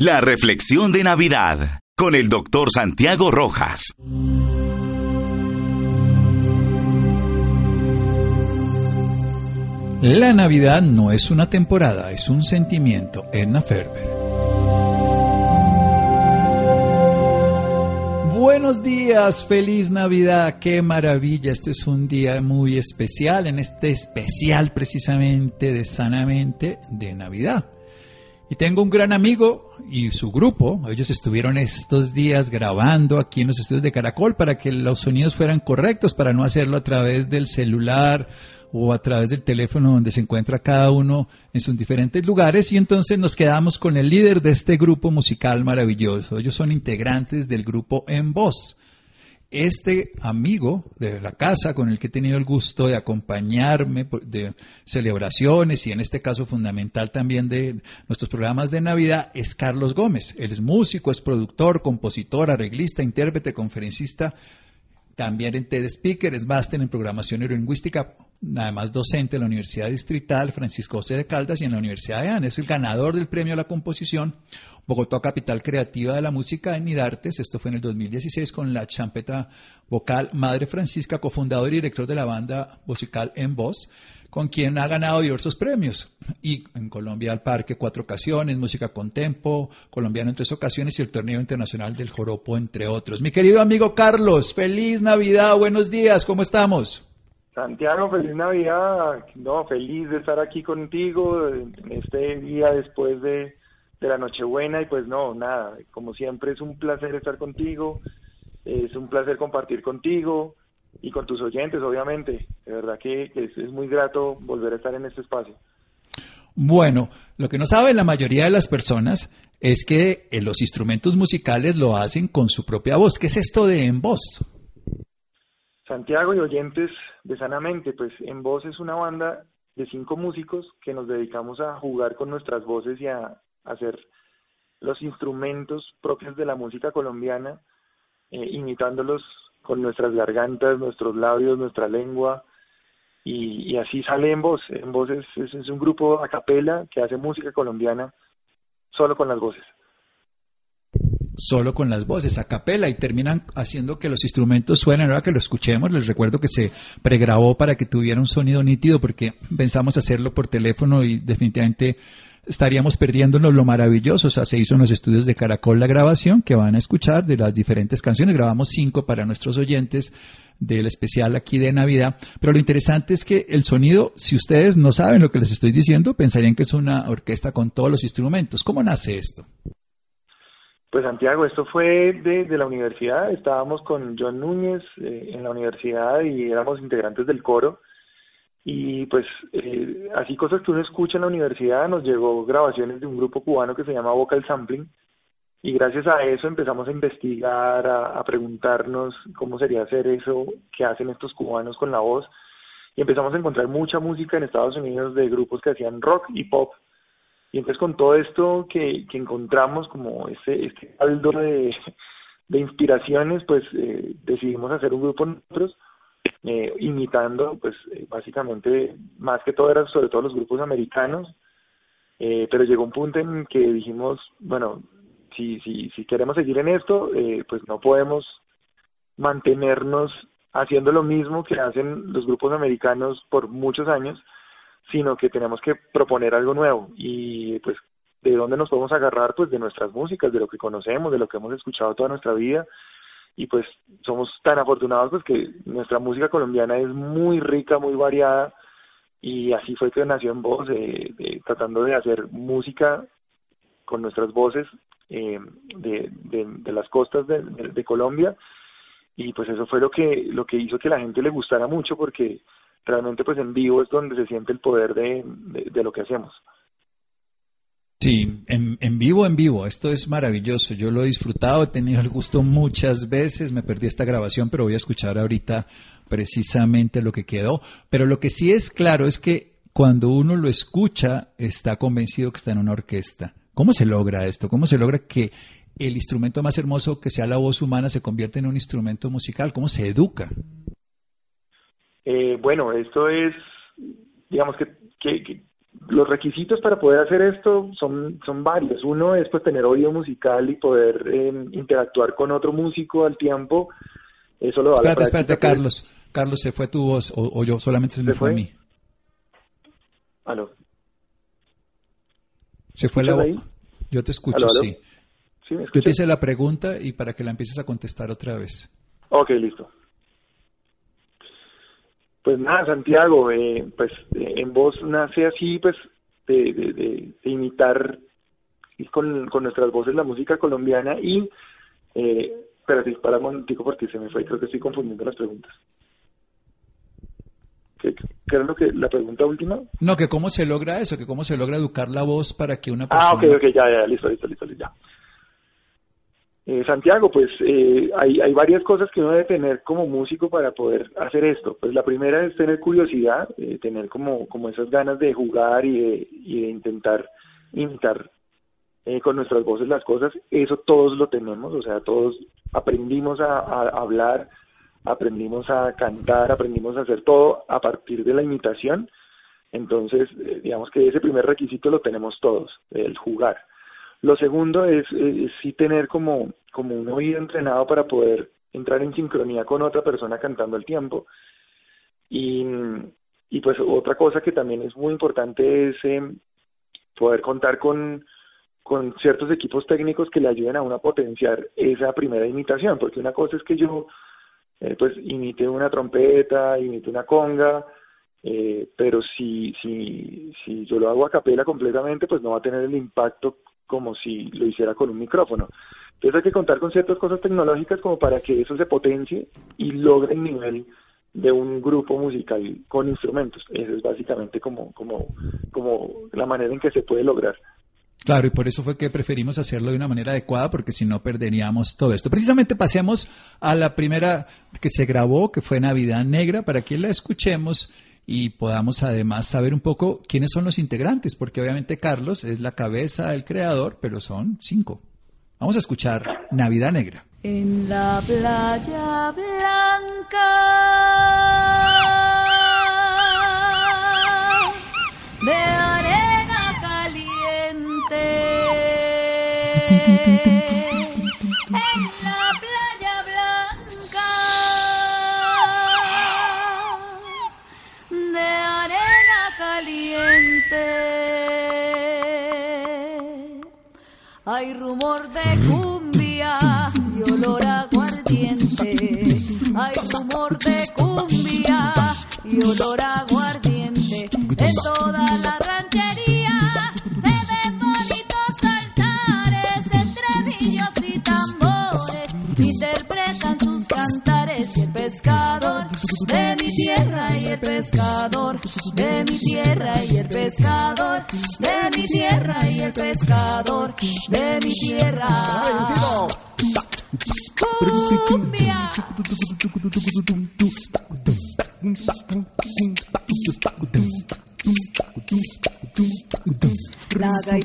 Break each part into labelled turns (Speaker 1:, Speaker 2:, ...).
Speaker 1: La reflexión de Navidad con el doctor Santiago Rojas.
Speaker 2: La Navidad no es una temporada, es un sentimiento. Edna Ferber. Buenos días, feliz Navidad, qué maravilla, este es un día muy especial, en este especial precisamente de Sanamente de Navidad. Y tengo un gran amigo y su grupo, ellos estuvieron estos días grabando aquí en los estudios de Caracol para que los sonidos fueran correctos, para no hacerlo a través del celular o a través del teléfono donde se encuentra cada uno en sus diferentes lugares. Y entonces nos quedamos con el líder de este grupo musical maravilloso. Ellos son integrantes del grupo En Voz este amigo de la casa con el que he tenido el gusto de acompañarme de celebraciones y en este caso fundamental también de nuestros programas de Navidad es Carlos Gómez. Él es músico, es productor, compositor, arreglista, intérprete, conferencista, también en TED Speaker, es máster en programación neurolingüística, además docente en la Universidad Distrital Francisco José de Caldas y en la Universidad de Ana. Es el ganador del premio a la composición Bogotá Capital Creativa de la Música en Midartes. Esto fue en el 2016 con la champeta vocal Madre Francisca, cofundador y director de la banda musical En Voz, con quien ha ganado diversos premios. Y en Colombia al Parque cuatro ocasiones, Música con Tempo, Colombiano en tres ocasiones y el Torneo Internacional del Joropo, entre otros. Mi querido amigo Carlos, feliz Navidad, buenos días, ¿cómo estamos?
Speaker 3: Santiago, feliz Navidad. No, feliz de estar aquí contigo en este día después de de la Nochebuena y pues no, nada, como siempre es un placer estar contigo, es un placer compartir contigo y con tus oyentes, obviamente. De verdad que, es, muy grato volver a estar en este espacio.
Speaker 2: Bueno, lo que no sabe la mayoría de las personas es que eh, los instrumentos musicales lo hacen con su propia voz. ¿Qué es esto de En Voz?
Speaker 3: Santiago y oyentes de Sanamente, pues En Voz es una banda de cinco músicos que nos dedicamos a jugar con nuestras voces y a, hacer los instrumentos propios de la música colombiana, eh, imitándolos con nuestras gargantas, nuestros labios, nuestra lengua, y, así sale en voz. En voz es, es, un grupo a capela que hace música colombiana solo con las voces
Speaker 2: solo con las voces, a capela, y terminan haciendo que los instrumentos suenen. Ahora que lo escuchemos, les recuerdo que se pregrabó para que tuviera un sonido nítido, porque pensamos hacerlo por teléfono y definitivamente estaríamos perdiéndonos lo maravilloso. O sea, se hizo en los estudios de Caracol la grabación que van a escuchar de las diferentes canciones. Grabamos cinco para nuestros oyentes del especial aquí de Navidad. Pero lo interesante es que el sonido, si ustedes no saben lo que les estoy diciendo, pensarían que es una orquesta con todos los instrumentos. ¿Cómo nace esto?
Speaker 3: Pues Santiago, esto fue de, la universidad. Estábamos con John Núñez eh, en la universidad y éramos integrantes del coro y pues eh, así cosas que uno escucha en la universidad, nos llegó grabaciones de un grupo cubano que se llama Vocal Sampling y gracias a eso empezamos a investigar, a, preguntarnos cómo sería hacer eso que hacen estos cubanos con la voz y empezamos a encontrar mucha música en Estados Unidos de grupos que hacían rock y pop. Y entonces con todo esto que, que encontramos como este, este caldo de, de inspiraciones pues eh, decidimos hacer un grupo nosotros eh, imitando, pues eh, básicamente, más que todo era sobre todo los grupos americanos, eh, pero llegó un punto en que dijimos, bueno, si, si, si queremos seguir en esto, pues no podemos mantenernos haciendo lo mismo que hacen los grupos americanos por muchos años, sino que tenemos que proponer algo nuevo y pues de dónde nos podemos agarrar pues de nuestras músicas, de lo que conocemos, de lo que hemos escuchado toda nuestra vida y pues somos tan afortunados pues que nuestra música colombiana es muy rica, muy variada y así fue que nació en voz, tratando de hacer música con nuestras voces eh, de, de, las costas de, de, Colombia y pues eso fue lo que lo que hizo que la gente le gustara mucho porque realmente pues en vivo es donde se siente el poder de, de lo que hacemos.
Speaker 2: Sí, en, vivo, en vivo. Esto es maravilloso. Yo lo he disfrutado, he tenido el gusto muchas veces. Me perdí esta grabación, pero voy a escuchar ahorita precisamente lo que quedó. Pero lo que sí es claro es que cuando uno lo escucha, está convencido que está en una orquesta. ¿Cómo se logra esto? ¿Cómo se logra que el instrumento más hermoso que sea la voz humana se convierta en un instrumento musical? ¿Cómo se educa?
Speaker 3: Eh, bueno, esto es, digamos que, que los requisitos para poder hacer esto son, son varios. Uno es pues tener oído musical y poder em, interactuar con otro músico al tiempo. Eso lo da
Speaker 2: espérate, Espérate, Carlos. Carlos, ¿se fue tu voz o, yo solamente se me fue? a mí?
Speaker 3: ¿Aló?
Speaker 2: ¿Se fue la voz? Yo te escucho, sí. yo te hice la pregunta y para que la empieces a contestar otra vez.
Speaker 3: Ok, listo. Pues nada, Santiago, eh, pues eh, en voz nace así, pues de, de, imitar con, con, nuestras voces la música colombiana y, eh, pero si para un momentico porque se me fue, creo que estoy confundiendo las preguntas. ¿Qué, era lo que, la pregunta última?
Speaker 2: No, que cómo se logra eso, que cómo se logra educar la voz para que una
Speaker 3: persona... Ah, ok, ok, ya, ya, listo, listo, listo, ya. Eh, Santiago, pues eh, hay, hay varias cosas que uno debe tener como músico para poder hacer esto. Pues la primera es tener curiosidad, eh, tener como, como esas ganas de jugar y de, y de intentar imitar con nuestras voces las cosas. Eso todos lo tenemos, o sea, todos aprendimos a, a hablar, aprendimos a cantar, aprendimos a hacer todo a partir de la imitación. Entonces, digamos que ese primer requisito lo tenemos todos, el jugar. Lo segundo es, sí tener como, como un oído entrenado para poder entrar en sincronía con otra persona cantando al tiempo. Y, y pues otra cosa que también es muy importante es em, poder contar con, con ciertos equipos técnicos que le ayuden a uno a potenciar esa primera imitación, porque una cosa es que yo eh, pues imite una trompeta, imite una conga, eh, pero si, si, si yo lo hago a capela completamente, pues no va a tener el impacto como si lo hiciera con un micrófono. Entonces hay que contar con ciertas cosas tecnológicas como para que eso se potencie y logre el nivel de un grupo musical con instrumentos. Esa es básicamente como, como, como la manera en que se puede lograr.
Speaker 2: Claro, y por eso fue que preferimos hacerlo de una manera adecuada, porque si no perderíamos todo esto. Precisamente pasemos a la primera que se grabó, que fue Navidad Negra, para que la escuchemos y podamos además saber un poco quiénes son los integrantes, porque obviamente Carlos es la cabeza, el creador, pero son cinco. Vamos a escuchar Navidad Negra.
Speaker 4: En la playa blanca Hay rumor de cumbia y olor aguardiente. Hay rumor de cumbia y olor a aguardiente. En toda la ranchería se ven bonitos altares entre villos y tambores. Interpretan sus cantares y el pescador de mi tierra y el pescador de mi tierra y el pescador de mi tierra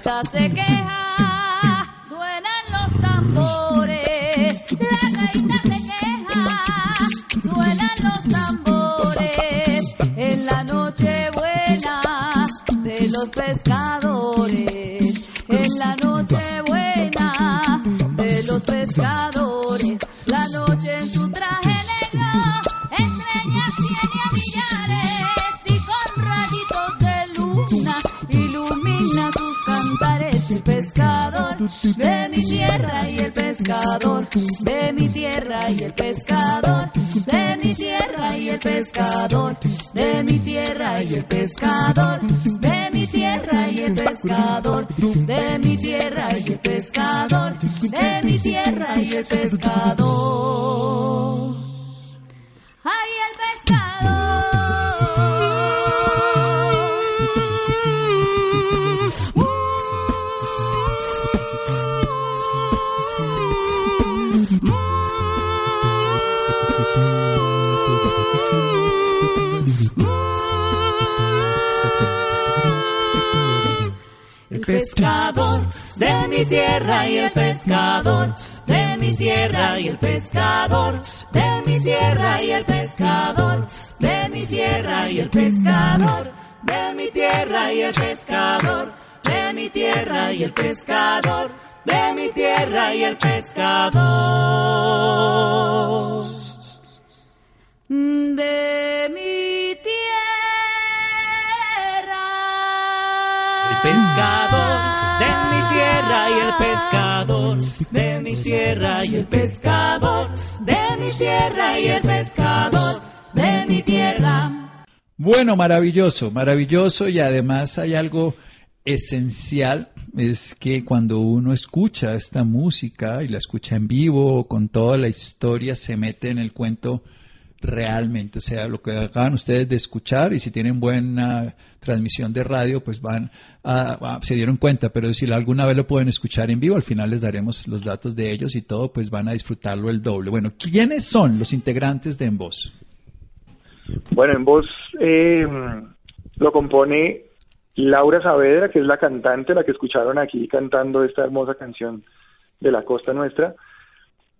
Speaker 4: Gaita se queja, pescador de mi tierra y el pescador de mi tierra y el pescador de mi tierra y el pescador de mi tierra y el pescador de mi tierra y el pescador, de mi tierra y el pescador, de mi tierra y el pescador. De mi tierra. El pescador de mi tierra y el pescador de mi tierra y el pescador de mi tierra y el pescador de mi tierra.
Speaker 2: Bueno, maravilloso, maravilloso y además hay algo esencial, es que cuando uno escucha esta música y la escucha en vivo con toda la historia, se mete en el cuento realmente, o sea, lo que acaban ustedes de escuchar y si tienen buena transmisión de radio, pues van a, se dieron cuenta, pero si alguna vez lo pueden escuchar en vivo, al final les daremos los datos de ellos y todo, pues van a disfrutarlo el doble. Bueno, ¿quiénes son los integrantes de En Voz?
Speaker 3: Bueno, en voz eh, lo compone Laura Saavedra, que es la cantante, la que escucharon aquí cantando esta hermosa canción de la costa nuestra.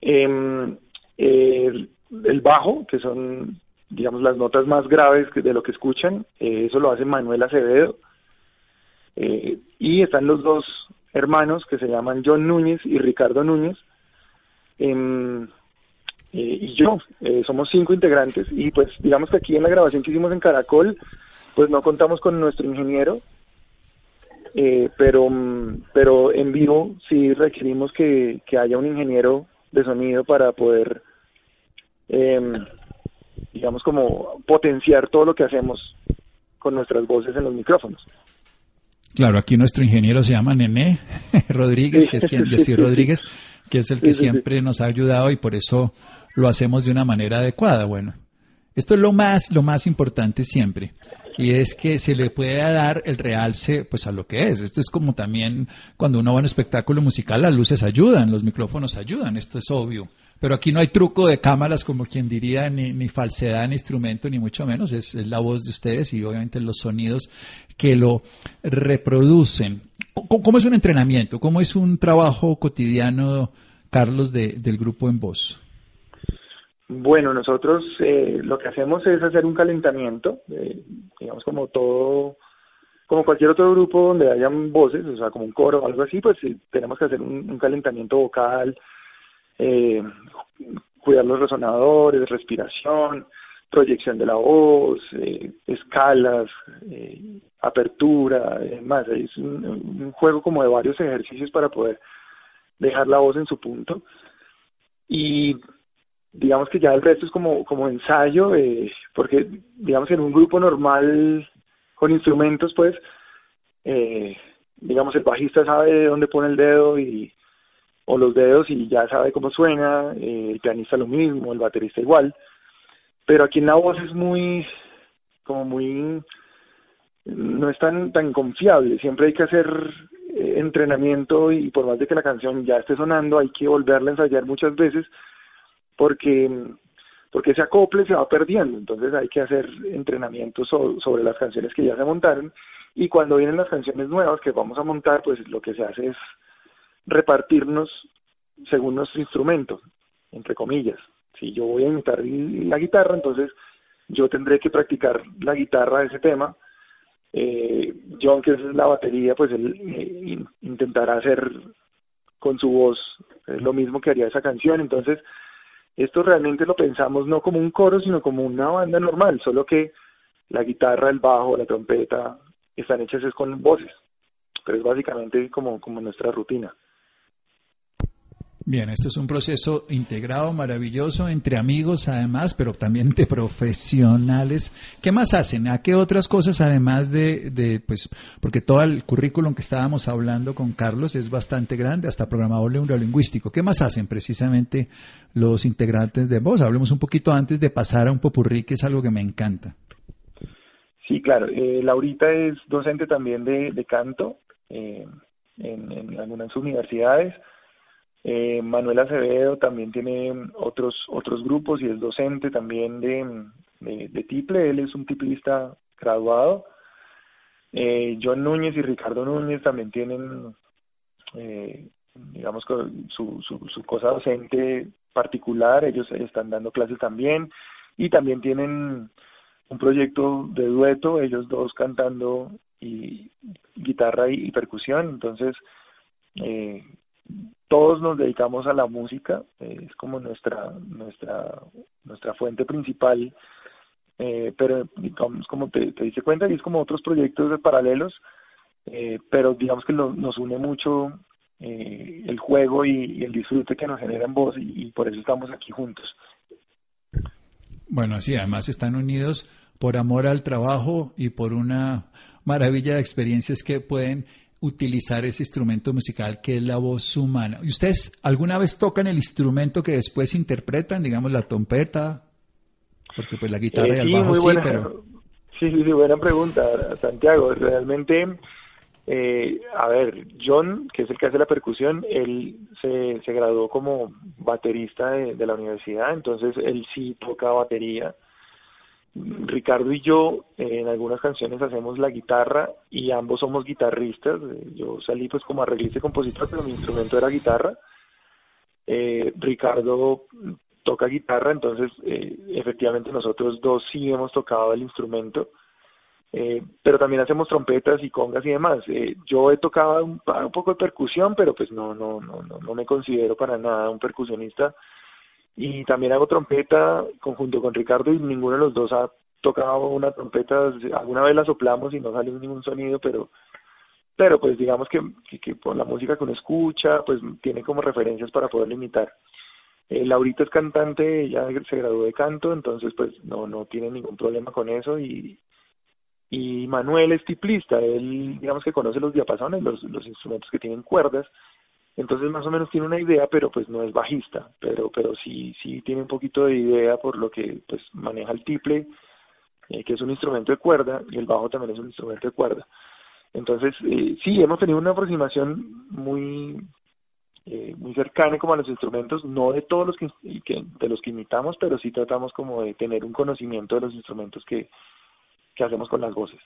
Speaker 3: Em, el, el bajo, que son, digamos, las notas más graves de lo que escuchan, eh, eso lo hace Manuel Acevedo. Eh, y están los dos hermanos que se llaman John Núñez y Ricardo Núñez. Em, eh, y yo, eh, somos cinco integrantes y pues digamos que aquí en la grabación que hicimos en Caracol, pues no contamos con nuestro ingeniero, eh, pero, mm, pero en vivo sí requerimos que, que haya un ingeniero de sonido para poder, em, digamos como potenciar todo lo que hacemos con nuestras voces en los micrófonos.
Speaker 2: Claro, aquí nuestro ingeniero se llama Nené Rodríguez, que es quien decir Rodríguez, que es el que siempre nos ha ayudado y por eso lo hacemos de una manera adecuada. Bueno, esto es lo más, lo más importante siempre. Y es que se le puede dar el realce pues a lo que es. Esto es como también cuando uno va a un espectáculo musical, las luces ayudan, los micrófonos ayudan, esto es obvio. Pero aquí no hay truco de cámaras como quien diría, ni, falsedad en instrumento, ni mucho menos. Es, la voz de ustedes y obviamente los sonidos que lo reproducen. ¿Cómo, es un entrenamiento? ¿Cómo es un trabajo cotidiano, Carlos, de, del grupo en voz?
Speaker 3: Bueno, nosotros eh, lo que hacemos es hacer un calentamiento, eh, digamos como todo, como cualquier otro grupo donde hayan voces, o sea, como un coro o algo así, pues sí, tenemos que hacer un calentamiento vocal, eh, cuidar los resonadores, respiración, proyección de la voz, eh, escalas, eh, apertura, más. Es un, juego como de varios ejercicios para poder dejar la voz en su punto. Y digamos que ya el resto es como, como ensayo, eh, porque digamos en un grupo normal con instrumentos, pues, eh, digamos el bajista sabe dónde pone el dedo y o los dedos y ya sabe cómo suena, eh, el pianista lo mismo, el baterista igual, pero aquí en la voz es muy, como muy, no es tan, tan confiable, siempre hay que hacer eh, entrenamiento y por más de que la canción ya esté sonando, hay que volverla a ensayar muchas veces porque porque ese acople se va perdiendo, entonces hay que hacer entrenamiento so- sobre las canciones que ya se montaron. Y cuando vienen las canciones nuevas que vamos a montar, pues lo que se hace es repartirnos según nuestro instrumento, entre comillas. Si yo voy a imitar la guitarra, entonces yo tendré que practicar la guitarra de ese tema. Eh, John, que es la batería, pues él eh, in- intentará hacer con su voz eh, lo mismo que haría esa canción. Entonces, esto realmente lo pensamos no como un coro, sino como una banda normal, solo que la guitarra, el bajo, la trompeta están hechas es con voces. Pero es básicamente como, como nuestra rutina.
Speaker 2: Bien, esto es un proceso integrado, maravilloso, entre amigos además, pero también de profesionales. ¿Qué más hacen? ¿A qué otras cosas además de, de, pues, porque todo el currículum que estábamos hablando con Carlos es bastante grande, hasta programador neurolingüístico. ¿Qué más hacen precisamente los integrantes de Voz? Hablemos un poquito antes de pasar a un popurrí, que es algo que me encanta.
Speaker 3: Sí, claro. Eh, Laurita es docente también de, de canto eh, en algunas universidades. Eh, Manuel Acevedo también tiene otros otros grupos y es docente también de, de, tiple. Él es un tiplista graduado. Eh, John Núñez y Ricardo Núñez también tienen, eh, digamos, su, su, su cosa docente particular. Ellos están dando clases también y también tienen un proyecto de dueto, ellos dos cantando y guitarra y, y percusión, entonces eh, todos nos dedicamos a la música, eh, es como nuestra nuestra nuestra fuente principal, eh, pero digamos como te, te diste cuenta y es como otros proyectos de paralelos, eh, pero digamos que nos une mucho el juego y, el disfrute que nos genera en voz y por eso estamos aquí juntos.
Speaker 2: Bueno, sí, además están unidos por amor al trabajo y por una maravilla de experiencias que pueden utilizar ese instrumento musical que es la voz humana. ¿Y ustedes alguna vez tocan el instrumento que después interpretan, digamos la trompeta? Porque pues la guitarra
Speaker 3: Eh,
Speaker 2: y el
Speaker 3: sí,
Speaker 2: bajo
Speaker 3: muy
Speaker 2: sí,
Speaker 3: buena,
Speaker 2: pero
Speaker 3: sí, sí, sí, buena pregunta, Santiago. Realmente, eh, a ver, John, que es el que hace la percusión, él se, se graduó como baterista de, de la universidad, entonces él sí toca batería. Ricardo y yo en algunas canciones hacemos la guitarra y ambos somos guitarristas. Eh, Yo salí pues como arreglista y compositor, pero mi instrumento era guitarra. Eh, Ricardo toca guitarra, entonces eh, efectivamente nosotros dos sí hemos tocado el instrumento, eh, pero también hacemos trompetas y congas y demás. Eh, yo he tocado un, un poco de percusión, pero pues no, no, no, no, no me considero para nada un percusionista. Y también hago trompeta conjunto con Ricardo y ninguno de los dos ha tocado una trompeta. Alguna vez la soplamos y no salió ningún sonido, pero pero pues digamos que, que, que por la música que uno escucha, pues tiene como referencias para poderlo imitar. Eh, Laurita es cantante, ella se graduó de canto, entonces pues no, no tiene ningún problema con eso y, y Manuel es tiplista, él digamos que conoce los diapasones, los, los instrumentos que tienen cuerdas, entonces más o menos tiene una idea, pero pues no es bajista, pero pero sí sí tiene un poquito de idea por lo que pues maneja el tiple, eh, que es un instrumento de cuerda, y el bajo también es un instrumento de cuerda. Entonces, eh, sí, hemos tenido una aproximación muy eh, muy cercana como a los instrumentos, no de todos los que, que- de los que imitamos, pero sí tratamos como de tener un conocimiento de los instrumentos que, que hacemos con las voces.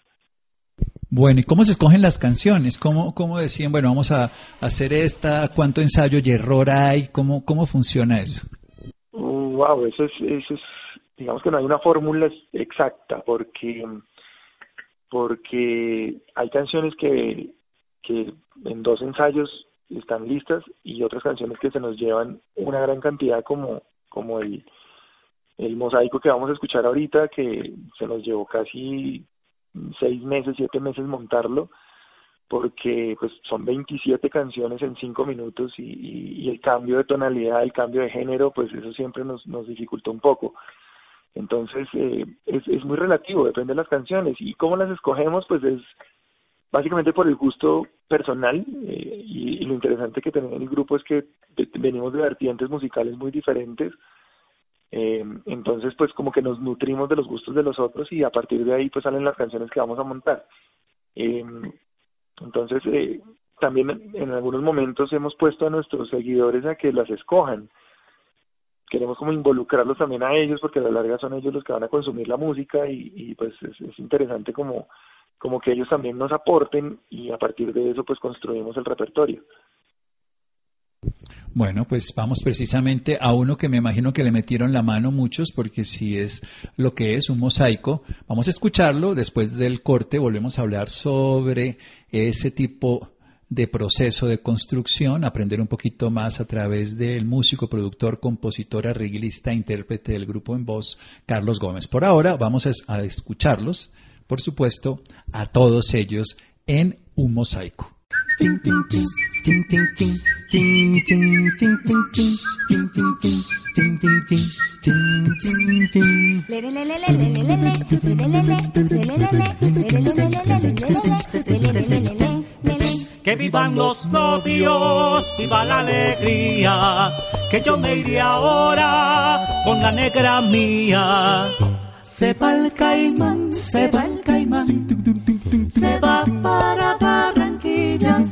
Speaker 2: Bueno, ¿y cómo se escogen las canciones? ¿Cómo, cómo decían, bueno, vamos a hacer esta, cuánto ensayo y error hay? ¿Cómo, cómo funciona eso?
Speaker 3: Wow, eso es, eso es, digamos que no hay una fórmula exacta, porque, porque hay canciones que, que en dos ensayos están listas y otras canciones que se nos llevan una gran cantidad como, como el, el mosaico que vamos a escuchar ahorita, que se nos llevó casi seis meses, siete meses montarlo, porque pues son 27 canciones en cinco minutos y, el cambio de tonalidad, el cambio de género, pues eso siempre nos, nos dificultó un poco. Entonces eh, es, es muy relativo, depende de las canciones y cómo las escogemos, pues es básicamente por el gusto personal eh, y, y lo interesante que tenemos en el grupo es que venimos de vertientes musicales muy diferentes eh, entonces pues como que nos nutrimos de los gustos de los otros y a partir de ahí pues salen las canciones que vamos a montar Eh, entonces eh, también en algunos momentos hemos puesto a nuestros seguidores a que las escojan queremos como involucrarlos también a ellos porque a la larga son ellos los que van a consumir la música y, pues es, es interesante como como que ellos también nos aporten y a partir de eso pues construimos el repertorio.
Speaker 2: Bueno, pues vamos precisamente a uno que me imagino que le metieron la mano muchos, porque si es lo que es un mosaico, vamos a escucharlo. Después del corte volvemos a hablar sobre ese tipo de proceso de construcción, aprender un poquito más a través del músico, productor, compositor, arreglista, intérprete del grupo en voz, Carlos Gómez. Por ahora vamos a, escucharlos, por supuesto, a todos ellos en un mosaico.
Speaker 5: Que vivan los novios, viva la alegría, que yo me iré ahora con la negra mía. Se va el caimán, se va el caimán, se va para Barranquilla,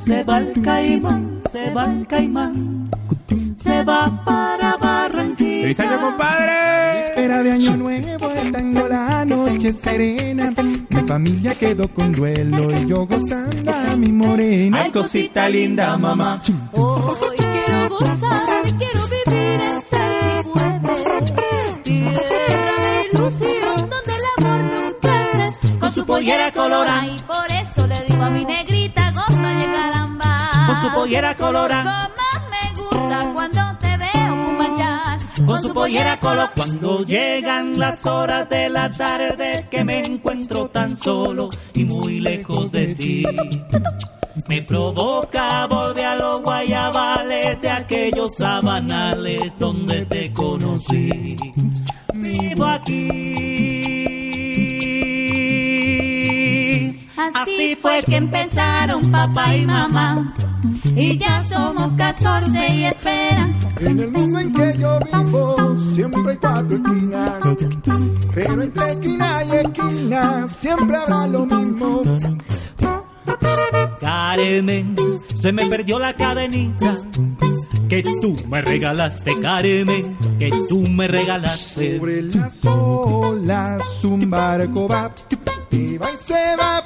Speaker 5: se va el caimán, se va el caimán, se va para Barranquilla.
Speaker 6: ¡Feliz año, compadre!
Speaker 7: Espera de año nuevo, estando la noche serena. Mi familia quedó con duelo y yo gozando a mi morena.
Speaker 6: Ay, cosita linda, mamá.
Speaker 4: Hoy quiero gozar, quiero vivir en si puede. Tierra de ilusión donde el amor no
Speaker 5: pollera colorada.
Speaker 4: Como me gusta cuando te veo manchar.
Speaker 5: Con su pollera color cuando llegan las horas de la tarde que me encuentro tan solo y muy lejos de ti. Me provoca volver a los guayabales de aquellos sabanales donde te conocí. Vivo aquí.
Speaker 4: Así fue que empezaron papá y mamá. Y ya somos 14 y esperan.
Speaker 7: En el mundo en que yo vivo siempre hay cuatro esquinas, pero entre esquina y esquina siempre habrá lo mismo.
Speaker 5: Carmen, se me perdió la cadenita que tú me regalaste, Carmen, que tú me regalaste.
Speaker 7: Sobre las olas un barco va, y va y se va,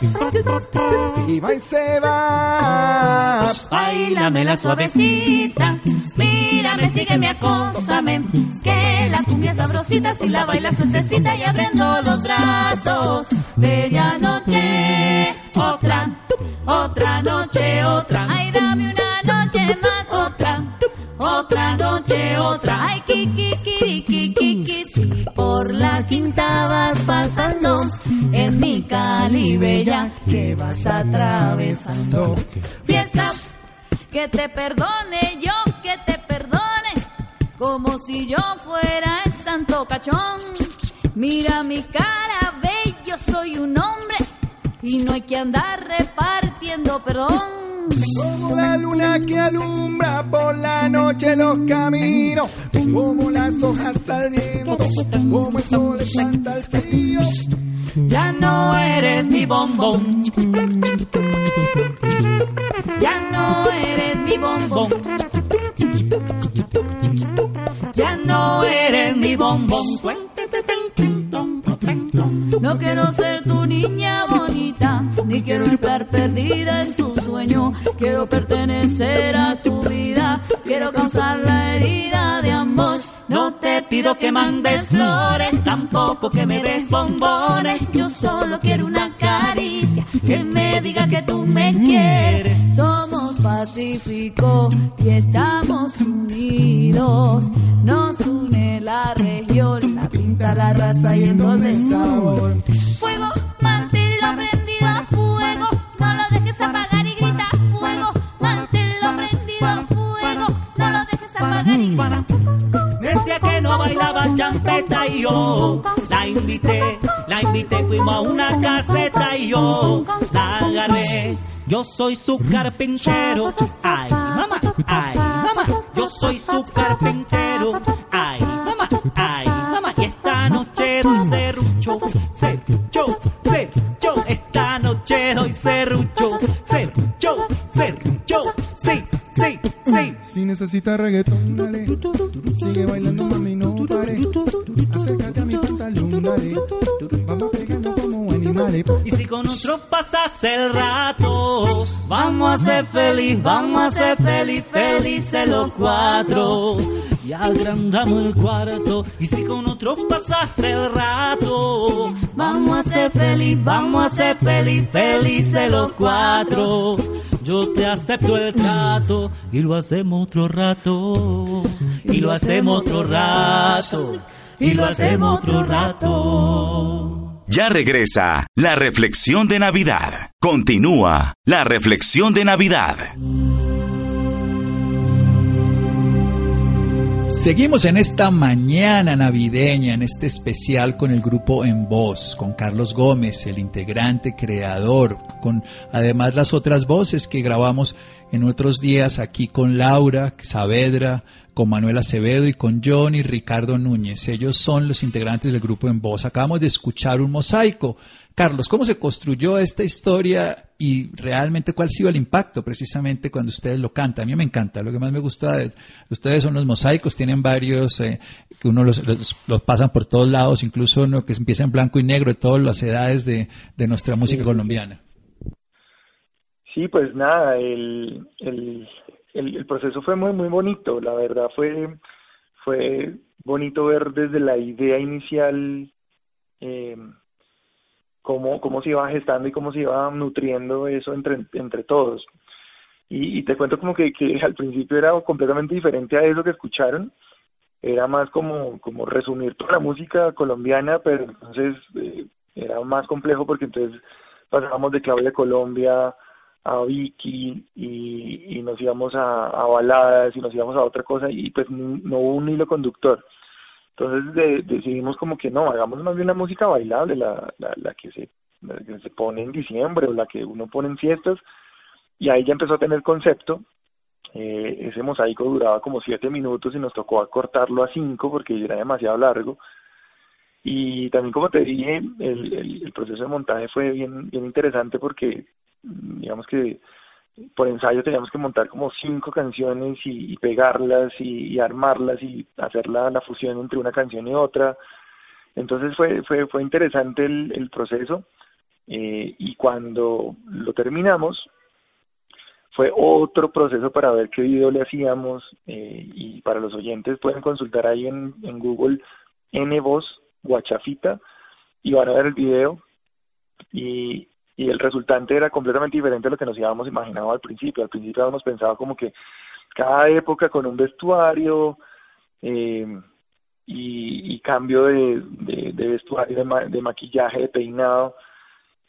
Speaker 7: y va y se va.
Speaker 4: Bailame la suavecita. Mírame, sígueme, acósame. Que la cumbia sabrosita si la baila sueltecita y abriendo los brazos. Bella noche, otra, otra noche, otra. Ay, dame una noche más, otra. Otra noche, otra. Ay, kiki, kiki, la quinta vas pasando en mi Cali bella que vas atravesando. Fiesta, que te perdone yo, que te perdone, como si yo fuera el santo cachón. Mira mi cara, ve, yo soy un hombre y no hay que andar repartiendo perdón.
Speaker 7: Como la luna que alumbra por la noche los caminos, como las hojas al viento, como el sol espanta el frío.
Speaker 4: Ya no eres mi bombón. Ya no eres mi bombón. Ya no eres mi bombón. No quiero ser tu niña bonita, ni quiero estar perdida en tu sueño. Quiero pertenecer a tu vida, quiero causar la herida de amor.
Speaker 5: No te pido que mandes flores, tampoco que me des bombones.
Speaker 4: Yo solo quiero una caricia que me diga que tú me quieres. Pacíficos y estamos unidos. Nos une la región, la pinta, la raza y el don de sabor. Fuego, manténlo prendido a fuego. No lo dejes apagar y grita fuego. Manténlo prendido a fuego. No lo dejes apagar y grita.
Speaker 5: Que no bailaba champeta y yo la invité, la invité, fuimos a una caseta y yo la agarré. Yo soy su carpintero, ay mamá, ay mamá, yo soy su carpintero, ay mamá, ay mamá, y esta noche doy serrucho, serrucho, serrucho, esta noche doy serrucho, serrucho, serrucho, sí, sí.
Speaker 7: Si necesitas reggaetón, dale. Sigue bailando, mami, no pare. Acércate a mi pantalón, dale. Vamos pegando como
Speaker 5: Y si con otro pasas el rato, vamos a ser feliz, vamos a ser feliz, felices los cuatro. Y agrandamos el cuarto. Y si con otro pasas el rato,
Speaker 4: Vamos a ser feliz, vamos a ser feliz,
Speaker 5: felices los cuatro. Yo te acepto el trato y lo hacemos otro rato. Y lo hacemos otro rato. Y lo hacemos otro rato.
Speaker 1: Ya regresa la reflexión de Navidad. Continúa la reflexión de Navidad.
Speaker 2: Seguimos en esta mañana navideña, en este especial con el grupo En Voz, con Carlos Gómez, el integrante creador, con además las otras voces que grabamos en otros días aquí con Laura Saavedra, con Manuel Acevedo y con Johnny Ricardo Núñez. Ellos son los integrantes del grupo En Voz. Acabamos de escuchar un mosaico. Carlos, ¿cómo se construyó esta historia y realmente cuál ha sido el impacto precisamente cuando ustedes lo cantan? A mí me encanta, lo que más me gusta de ustedes son los mosaicos, tienen varios eh, que uno los, los, los pasan por todos lados, incluso uno que empieza en blanco y negro de todas las edades de, de nuestra música colombiana.
Speaker 3: Sí, pues nada, el, el, el, proceso fue muy, muy bonito, la verdad fue, fue bonito ver desde la idea inicial eh, cómo, cómo se iba gestando y cómo se iba nutriendo eso entre, entre todos. Y, y te cuento como que, que al principio era completamente diferente a eso que escucharon. Era más como, como resumir toda la música colombiana, pero entonces eh, era más complejo porque entonces pasábamos de Claudia Colombia a Vicky y, y nos íbamos a, a baladas y nos íbamos a otra cosa y pues no, hubo un hilo conductor. Entonces de- decidimos como que no, hagamos más bien la música bailable, la, la, la que se la que se pone en diciembre o la que uno pone en fiestas y ahí ya empezó a tener concepto. Eh, ese mosaico duraba como siete minutos y nos tocó acortarlo a cinco porque era demasiado largo. Y también como te dije, el, el, el proceso de montaje fue bien, bien interesante porque digamos que por ensayo teníamos que montar como cinco canciones y, pegarlas y, armarlas y hacer la, la fusión entre una canción y otra. Entonces fue, fue, fue interesante el, el proceso eh, y cuando lo terminamos fue otro proceso para ver qué video le hacíamos eh, y para los oyentes pueden consultar ahí en, en Google N-Voz Guachafita y van a ver el video y, y el resultante era completamente diferente a lo que nos habíamos imaginado al principio. Al principio habíamos pensado como que cada época con un vestuario eh, y, cambio de vestuario, de, ma- de maquillaje, de peinado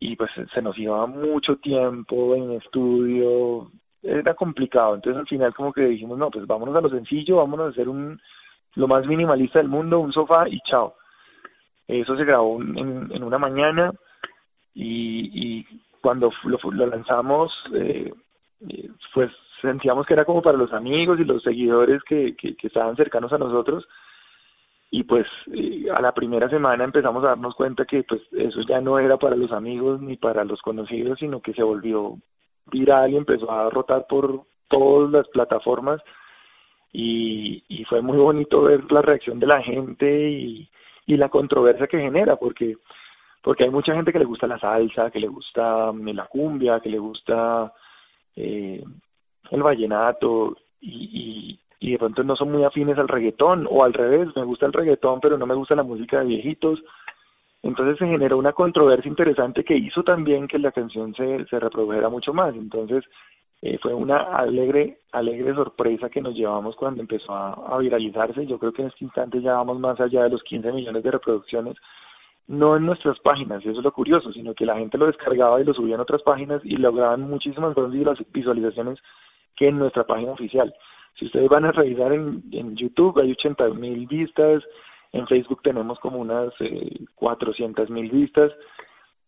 Speaker 3: y pues se nos llevaba mucho tiempo en estudio, era complicado, entonces al final como que dijimos, no, pues vámonos a lo sencillo, vámonos a hacer un lo más minimalista del mundo, un sofá y chao. Eso se grabó en, en una mañana y, y cuando lo, lo lanzamos, eh, eh, pues sentíamos que era como para los amigos y los seguidores que, que, que estaban cercanos a nosotros. Y pues eh, a la primera semana empezamos a darnos cuenta que pues eso ya no era para los amigos ni para los conocidos sino que se volvió viral y empezó a rotar por todas las plataformas. Y, y fue muy bonito ver la reacción de la gente y, y la controversia que genera porque porque hay mucha gente que le gusta la salsa que le gusta mm, la cumbia que le gusta eh, el vallenato y, y, y de pronto no son muy afines al reggaetón o al revés, me gusta el reggaetón pero no me gusta la música de viejitos. Entonces se generó una controversia interesante que hizo también que la canción se, se reprodujera mucho más. Entonces eh, fue una alegre, alegre sorpresa que nos llevamos cuando empezó a, a viralizarse. Yo creo que en este instante ya vamos más allá de los 15 millones de reproducciones no en nuestras páginas, eso es lo curioso, sino que la gente lo descargaba y lo subía en otras páginas y lograban muchísimas más visualizaciones que en nuestra página oficial. Si ustedes van a revisar en, en YouTube, hay 80 mil vistas, en Facebook tenemos como unas eh, 400 mil vistas,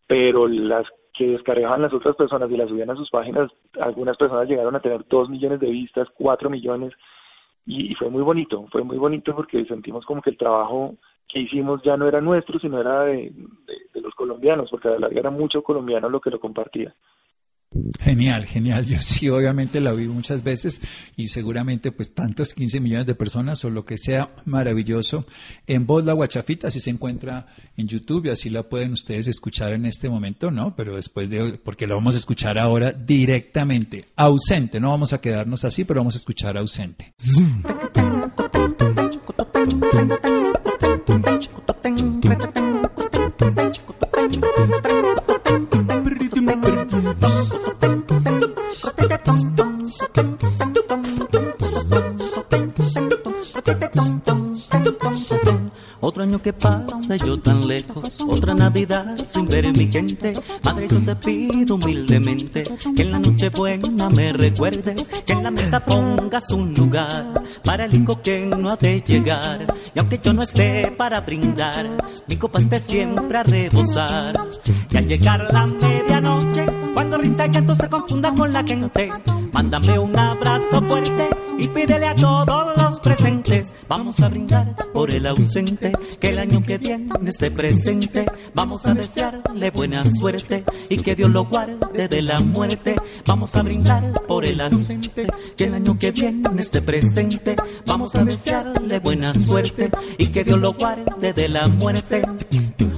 Speaker 3: pero las que descargaban las otras personas y las subían a sus páginas, algunas personas llegaron a tener 2 millones de vistas, 4 millones, y, y fue muy bonito, fue muy bonito porque sentimos como que el trabajo que hicimos ya no era nuestro, sino era de, de, de los colombianos, porque a la larga era mucho colombiano lo que lo compartía.
Speaker 2: Genial, genial. Yo sí, obviamente la vi muchas veces y seguramente pues tantos 15 millones de personas o lo que sea maravilloso. En voz la guachafita así se encuentra en YouTube y así la pueden ustedes escuchar en este momento, ¿no? Pero después de, porque la vamos a escuchar ahora directamente, ausente. No vamos a quedarnos así, pero vamos a escuchar ausente.
Speaker 5: Otro año que pasa yo tan lejos, otra Navidad sin ver mi gente. Madre, yo te pido humildemente que en la noche buena me recuerdes, que en la mesa pongas un lugar para el hijo que no ha de llegar. Y aunque yo no esté para brindar, mi copa esté siempre a rebosar. Y al llegar la medianoche, cuando risa y llanto se confunda con la gente, mándame un abrazo fuerte y pídele a todos los presentes. Vamos a brindar por el ausente, que el año que viene esté presente. Vamos a desearle buena suerte y que Dios lo guarde de la muerte. Vamos a brindar por el ausente, que el año que viene esté presente. Vamos a desearle buena suerte y que Dios lo guarde de la muerte.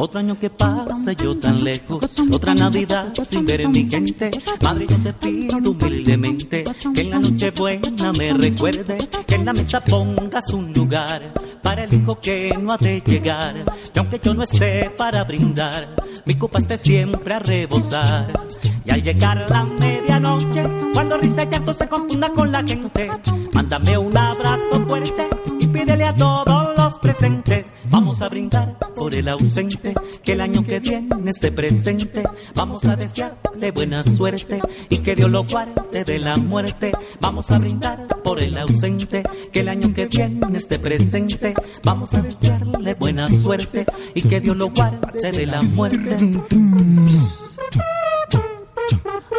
Speaker 5: Otro año que pasa, yo tan lejos. Otra Navidad sin ver en mi gente. Madre, yo te pido humildemente que en la noche buena me recuerdes. Que en la mesa pongas un lugar para el hijo que no ha de llegar. Y aunque yo no esté para brindar, mi copa esté siempre a rebosar. Y al llegar la medianoche, cuando risa y llanto se confunda con la gente, mándame un abrazo fuerte pídele a todos los presentes. Vamos a brindar por el ausente, que el año que viene esté presente. Vamos a desearle buena suerte y que Dios lo guarde de la muerte. Vamos a brindar por el ausente, que el año que viene esté presente. Vamos a desearle buena suerte y que Dios lo guarde de la muerte.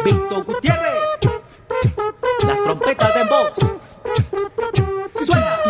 Speaker 5: Víctor Gutiérrez, las trompetas de voz. Suena.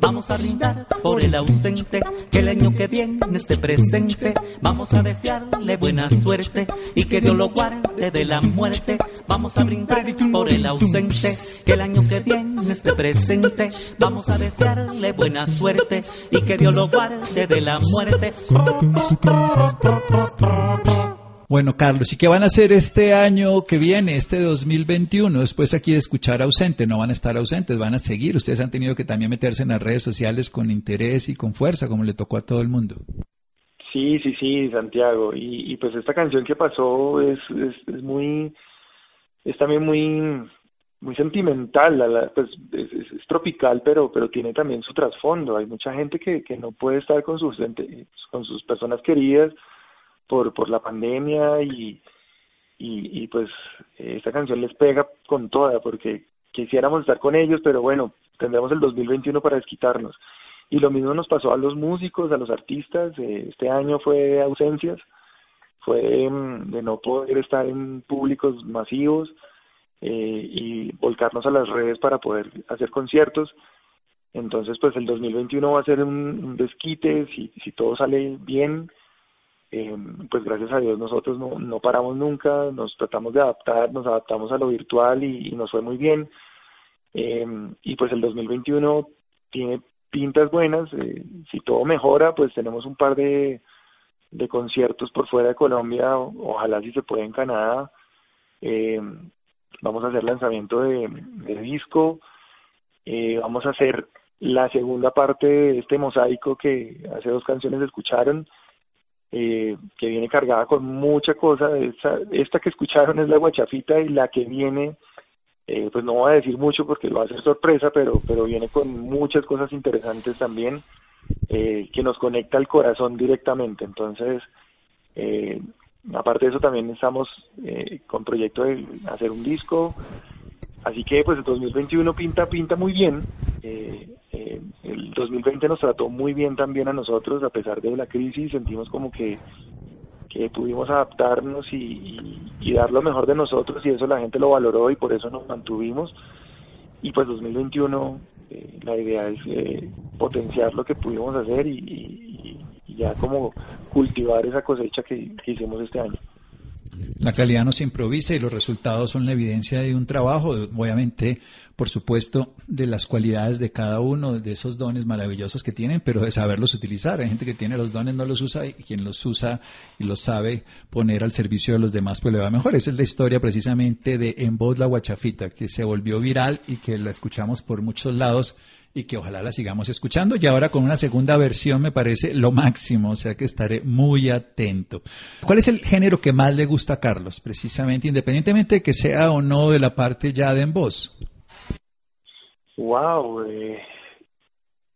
Speaker 5: Vamos a brindar por el ausente, que el año que viene esté presente. Vamos a desearle buena suerte y que Dios lo guarde de la muerte. Vamos a brindar por el ausente, que el año que viene esté presente. Vamos a desearle buena suerte y que Dios lo guarde de la muerte.
Speaker 2: Bueno, Carlos, ¿y qué van a hacer este año que viene, este 2021? Después aquí de escuchar ausente, no van a estar ausentes, van a seguir. Ustedes han tenido que también meterse en las redes sociales con interés y con fuerza, como le tocó a todo el mundo.
Speaker 3: Sí, sí, sí, Santiago. Y, y pues esta canción que pasó es, es, es muy, es también muy, muy sentimental, pues es, es- tropical, pero, pero tiene también su trasfondo. Hay mucha gente que, que no puede estar con sus, con sus personas queridas por, por la pandemia y, y, pues esta canción les pega con toda, porque quisiéramos estar con ellos, pero bueno, tendremos el 2021 para desquitarnos. Y lo mismo nos pasó a los músicos, a los artistas, eh, este año fue de ausencias, fue mm, de no poder estar en públicos masivos eh, y volcarnos a las redes para poder hacer conciertos. Entonces, pues el 2021 va a ser un desquite, si, si todo sale bien, eh, pues gracias a Dios nosotros no, no paramos nunca, nos tratamos de adaptar, nos adaptamos a lo virtual y, y nos fue muy bien. Eh, y pues el 2021 tiene pintas buenas, eh, si todo mejora, pues tenemos un par de, de conciertos por fuera de Colombia, ojalá si se puede en Canadá. Vamos a hacer lanzamiento de, de disco, vamos a hacer la segunda parte de este mosaico que hace dos canciones escucharon, eh, que viene cargada con mucha cosa. Esta, esta que escucharon es la guachafita y la que viene, eh, pues no voy a decir mucho porque va a ser sorpresa, pero, pero viene con muchas cosas interesantes también eh, que nos conecta al corazón directamente. Entonces, eh, aparte de eso también estamos eh, con proyecto de hacer un disco. Así que pues el 2021 pinta pinta muy bien. Eh, eh, el 2020 nos trató muy bien también a nosotros a pesar de la crisis. Sentimos como que que pudimos adaptarnos y, y, dar lo mejor de nosotros y eso la gente lo valoró y por eso nos mantuvimos. Y pues 2021 eh, la idea es eh, potenciar lo que pudimos hacer y, ya como cultivar esa cosecha que hicimos este año.
Speaker 2: La calidad no se improvisa y los resultados son la evidencia de un trabajo, obviamente, por supuesto, de las cualidades de cada uno, de esos dones maravillosos que tienen, pero de saberlos utilizar. Hay gente que tiene los dones, no los usa, y quien los usa y los sabe poner al servicio de los demás, pues le va mejor. Esa es la historia precisamente de En Voz la Guachafita, que se volvió viral y que la escuchamos por muchos lados y que ojalá la sigamos escuchando. Y ahora con una segunda versión me parece lo máximo, o sea que estaré muy atento. ¿Cuál es el género que más le gusta a Carlos, precisamente, independientemente de que sea o no de la parte ya de en voz?
Speaker 3: Wow, eh,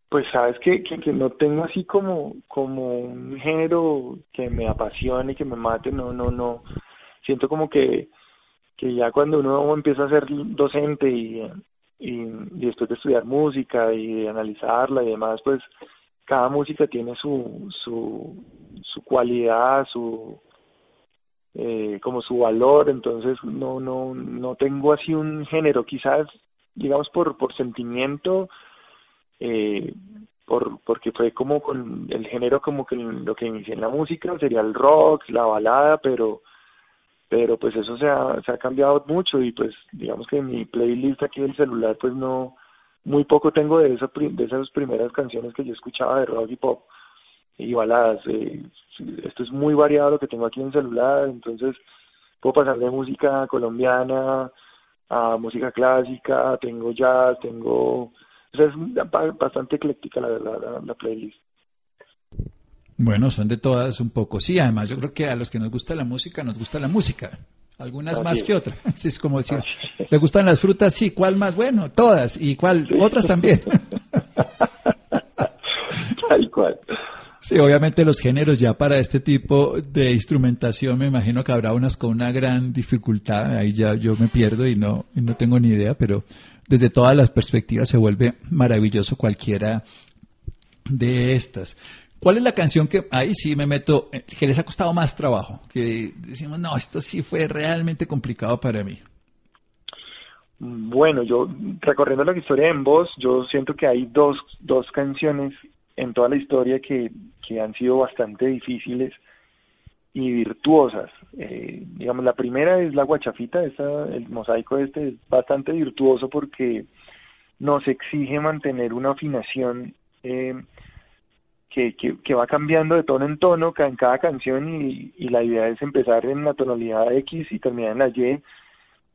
Speaker 3: pues sabes que, que, no tengo así como, como un género que me apasione, que me mate, no, no, no. Siento como que, que ya cuando uno empieza a ser docente y, y, después de estudiar música y analizarla y demás, pues cada música tiene su, su, su cualidad, su, eh, como su valor, entonces no, no, no tengo así un género, quizás, digamos, por, por sentimiento, eh, por, porque fue como con el género como que lo que inicié en la música sería el rock, la balada, pero pero pues eso se ha, cambiado mucho y pues digamos que mi playlist aquí del celular pues no muy poco tengo de esa de esas primeras canciones que yo escuchaba de rock y pop y baladas eh, esto es muy variado lo que tengo aquí en el celular entonces puedo pasar de música colombiana a música clásica tengo jazz tengo es bastante ecléctica la, la, la playlist.
Speaker 2: Bueno, son de todas un poco. Sí, además yo creo que a los que nos gusta la música, nos gusta la música. Algunas más que otras. es como decir, ¿le gustan las frutas? Sí, ¿cuál más? Bueno, todas. ¿Y cuál? Otras también.
Speaker 3: Tal cual.
Speaker 2: Sí, obviamente los géneros ya para este tipo de instrumentación me imagino que habrá unas con una gran dificultad, ahí ya yo me pierdo y no, y no tengo ni idea, pero desde todas las perspectivas se vuelve maravilloso cualquiera de estas. ¿Cuál es la canción que ahí sí me meto, eh, que les ha costado más trabajo? Que decimos, no, esto sí fue realmente complicado para mí.
Speaker 3: Bueno, yo recorriendo la historia en voz, yo siento que hay dos, dos canciones en toda la historia que, que han sido bastante difíciles y virtuosas. Eh, digamos, la primera es la guachafita, esa, el mosaico este es bastante virtuoso porque nos exige mantener una afinación eh, que, va cambiando de tono en tono en cada canción y, y, la idea es empezar en la tonalidad X y terminar en la Y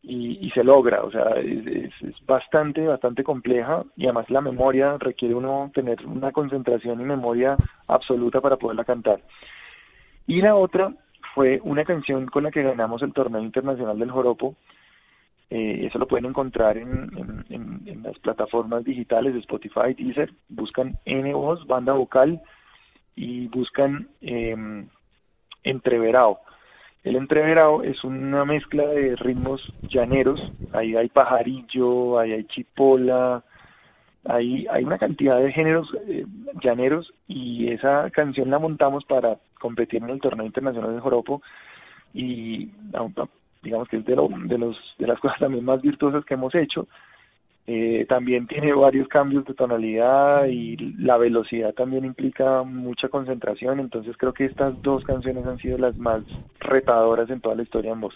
Speaker 3: y, se logra, o sea, es, bastante, bastante compleja y además la memoria requiere uno tener una concentración y memoria absoluta para poderla cantar. Y la otra fue una canción con la que ganamos el torneo internacional del Joropo, eh, eso lo pueden encontrar en, las plataformas digitales de Spotify, Deezer, buscan N voz, banda vocal y buscan eh, entreverado el entreverado es una mezcla de ritmos llaneros, ahí hay pajarillo, ahí hay chipola, ahí hay una cantidad de géneros eh, llaneros y esa canción la montamos para competir en el torneo internacional de Joropo. Y digamos que es de, lo, de, los, de las cosas también más virtuosas que hemos hecho eh, también tiene varios cambios de tonalidad y la velocidad también implica mucha concentración, entonces creo que estas dos canciones han sido las más retadoras en toda la historia en voz.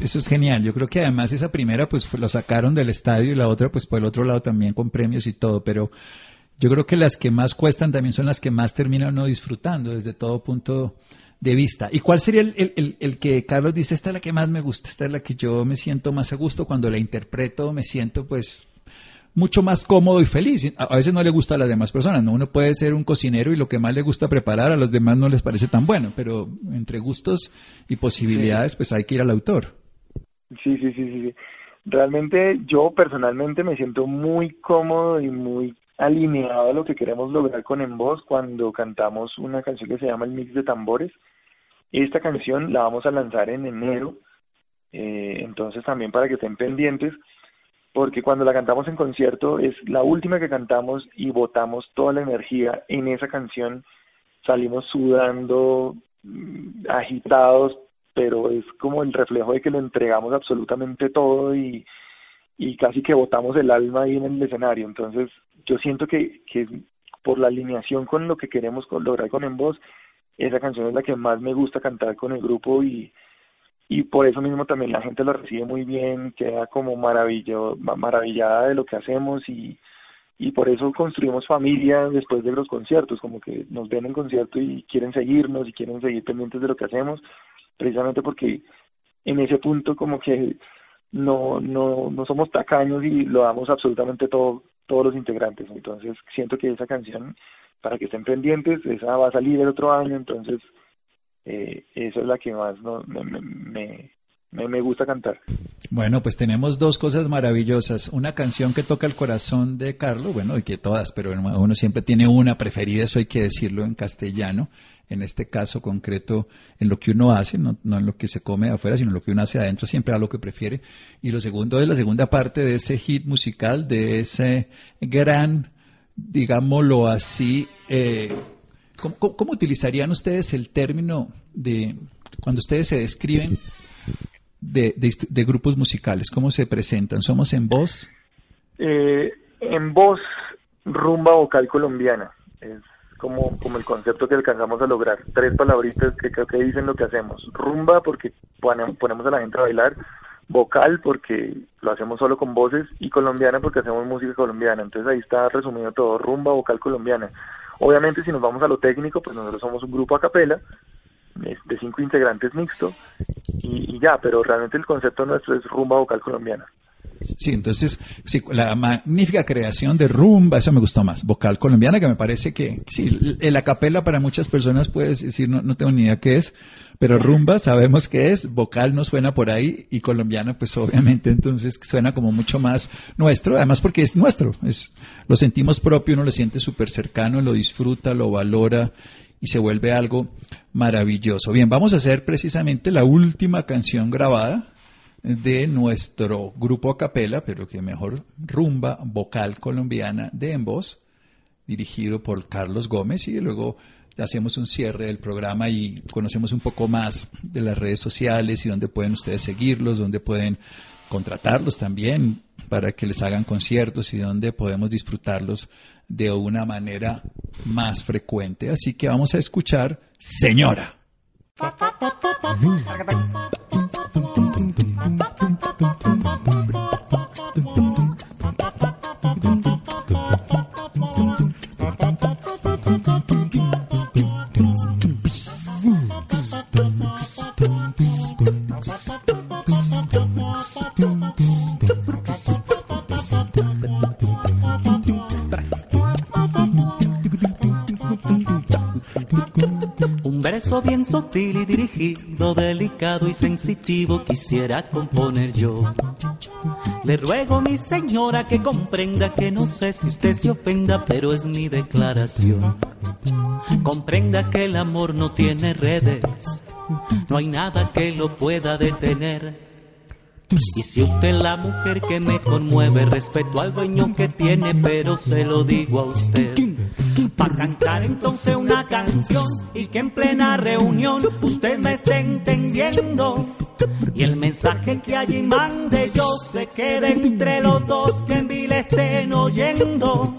Speaker 2: Eso es genial. Yo creo que además esa primera pues lo sacaron del estadio y la otra pues por el otro lado también con premios y todo, pero yo creo que las que más cuestan también son las que más terminan no disfrutando desde todo punto de vista. ¿Y cuál sería el, el, el, que Carlos dice, esta es la que más me gusta, esta es la que yo me siento más a gusto cuando la interpreto, me siento pues mucho más cómodo y feliz. A veces no le gusta a las demás personas, ¿no? Uno puede ser un cocinero y lo que más le gusta preparar a los demás no les parece tan bueno, pero entre gustos y posibilidades pues hay que ir al autor.
Speaker 3: Sí, sí, sí, sí. Realmente yo personalmente me siento muy cómodo y muy alineado a lo que queremos lograr con En Voz cuando cantamos una canción que se llama El Mix de Tambores esta canción la vamos a lanzar en enero, eh, entonces también para que estén pendientes, porque cuando la cantamos en concierto es la última que cantamos y botamos toda la energía en esa canción, salimos sudando, mm, agitados, pero es como el reflejo de que lo entregamos absolutamente todo y, y casi que botamos el alma ahí en el escenario. Entonces yo siento que, que por la alineación con lo que queremos lograr con En Voz, esa canción es la que más me gusta cantar con el grupo y, y por eso mismo también la gente lo recibe muy bien, queda como maravillo, maravillada de lo que hacemos y, y por eso construimos familia después de los conciertos, como que nos ven en concierto y quieren seguirnos y quieren seguir pendientes de lo que hacemos, precisamente porque en ese punto como que no, no, no somos tacaños y lo damos absolutamente todo, todos los integrantes, entonces siento que esa canción para que estén pendientes, esa va a salir el otro año, entonces eh, esa es la que más no, me, me, me, gusta cantar.
Speaker 2: Bueno, pues tenemos dos cosas maravillosas. Una canción que toca el corazón de Carlos, bueno, y que todas, pero uno siempre tiene una preferida, eso hay que decirlo en castellano, en este caso concreto, en lo que uno hace, no, no en lo que se come afuera, sino en lo que uno hace adentro, siempre a lo que prefiere. Y lo segundo es la segunda parte de ese hit musical, de ese gran digámoslo así, eh, ¿cómo, utilizarían ustedes el término de cuando ustedes se describen de, de, grupos musicales? ¿Cómo se presentan? ¿Somos en voz?
Speaker 3: Eh, en voz rumba vocal colombiana. Es como, como el concepto que alcanzamos a lograr. Tres palabritas que creo que dicen lo que hacemos. Rumba porque ponemos a la gente a bailar, vocal porque lo hacemos solo con voces y colombiana porque hacemos música colombiana. Entonces ahí está resumido todo, rumba vocal colombiana. Obviamente si nos vamos a lo técnico, pues nosotros somos un grupo a capela de cinco integrantes mixto y, ya, pero realmente el concepto nuestro es rumba vocal colombiana.
Speaker 2: Sí, entonces, sí, la magnífica creación de rumba, eso me gustó más. Vocal colombiana, que me parece que, sí, el acapella para muchas personas puede decir, no, no tengo ni idea qué es, pero rumba sabemos qué es, vocal no suena por ahí y colombiana, pues obviamente entonces suena como mucho más nuestro, además porque es nuestro, es, lo sentimos propio, uno lo siente súper cercano, lo disfruta, lo valora y se vuelve algo maravilloso. Bien, vamos a hacer precisamente la última canción grabada de nuestro grupo a capela, pero que mejor rumba vocal colombiana de En Voz, dirigido por Carlos Gómez, y luego hacemos un cierre del programa y conocemos un poco más de las redes sociales y dónde pueden ustedes seguirlos, dónde pueden contratarlos también para que les hagan conciertos y dónde podemos disfrutarlos de una manera más frecuente. Así que vamos a escuchar Señora.
Speaker 5: Un verso bien sutil y dirigido, delicado y sensitivo quisiera componer yo. Le ruego, mi señora, que comprenda que no sé si usted se ofenda, pero es mi declaración. Comprenda que el amor no tiene redes, no hay nada que lo pueda detener. Y si usted es la mujer que me conmueve, respeto al dueño que tiene, pero se lo digo a usted. Para cantar entonces una canción y que en plena reunión usted me esté entendiendo. Y el mensaje que allí mande yo se quede entre los dos que en vile estén oyendo.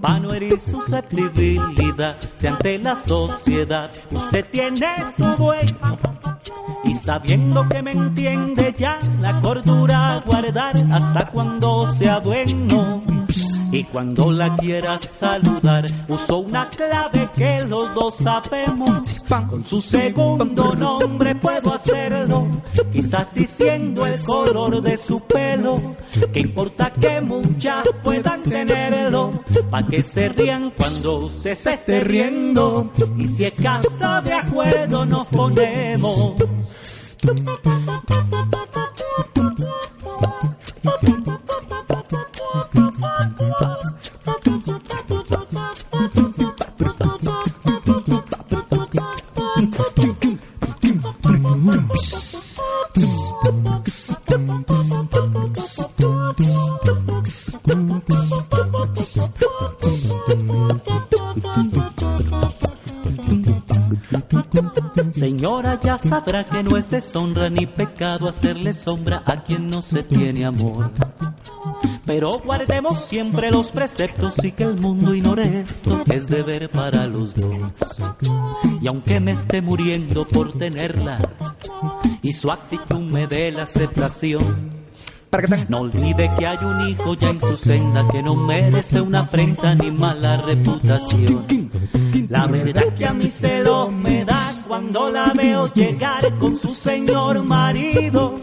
Speaker 5: Para no herir susceptibilidad, si ante la sociedad usted tiene su dueño. Y sabiendo que me entiende ya, la cordura guardar hasta cuando sea bueno. Y cuando la quiera saludar, uso una clave que los dos sabemos. Con su segundo nombre puedo hacerlo, quizás diciendo el color de su pelo. Que importa que muchas puedan tenerlo, pa' que se rían cuando usted se esté riendo. Y si es caso de acuerdo, nos ponemos. Sabrá que no es deshonra ni pecado hacerle sombra a quien no se tiene amor. Pero guardemos siempre los preceptos y que el mundo ignore esto que es deber para los dos. Y aunque me esté muriendo por tenerla y su actitud me dé la aceptación. No olvide que hay un hijo ya en su senda que no merece una afrenta ni mala reputación. La verdad que a mí celo me da cuando la veo llegar con su señor marido.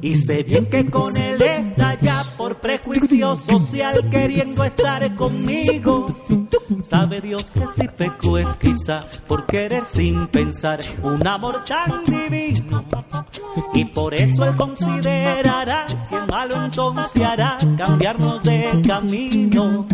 Speaker 5: Y sé bien que con él está ya por prejuicio social queriendo estar conmigo. Sabe Dios que si peco es quizá por querer sin pensar un amor tan divino. Y por eso él considerará si es malo entonces hará cambiarnos de camino.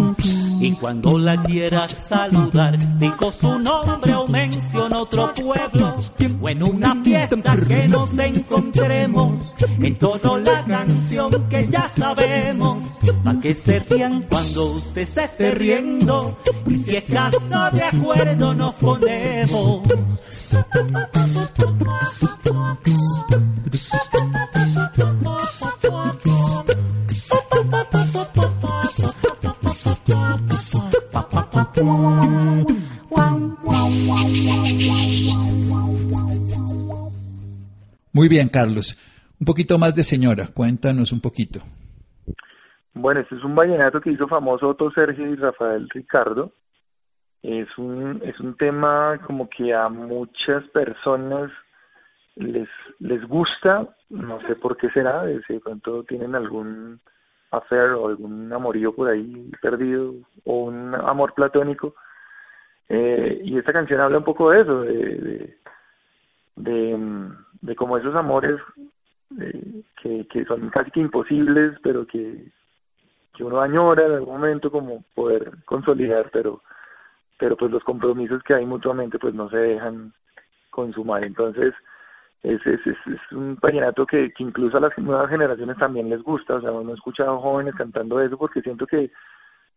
Speaker 5: Y cuando la quiera saludar, digo su nombre o menciona otro pueblo. O en una fiesta que nos encontremos, en tono la canción que ya sabemos. Pa' que se rían cuando usted se esté riendo. Si estás no de acuerdo nos ponemos.
Speaker 2: Muy bien, Carlos. Un poquito más de señora, cuéntanos un poquito.
Speaker 3: Bueno, este es un vallenato que hizo famoso Otto Sergio y Rafael Ricardo, es un, es un tema como que a muchas personas les, les gusta, no sé por qué será, de pronto tienen algún affair o algún amorío por ahí perdido o un amor platónico. Eh, y esta canción habla un poco de eso, de, de, de, como esos amores que, que son casi que imposibles, pero que, que uno añora en algún momento como poder consolidar, pero pero pues los compromisos que hay mutuamente pues no se dejan consumar. Entonces, es, es, es, un vallenato que, incluso a las nuevas generaciones también les gusta, o sea, no he escuchado jóvenes cantando eso porque siento que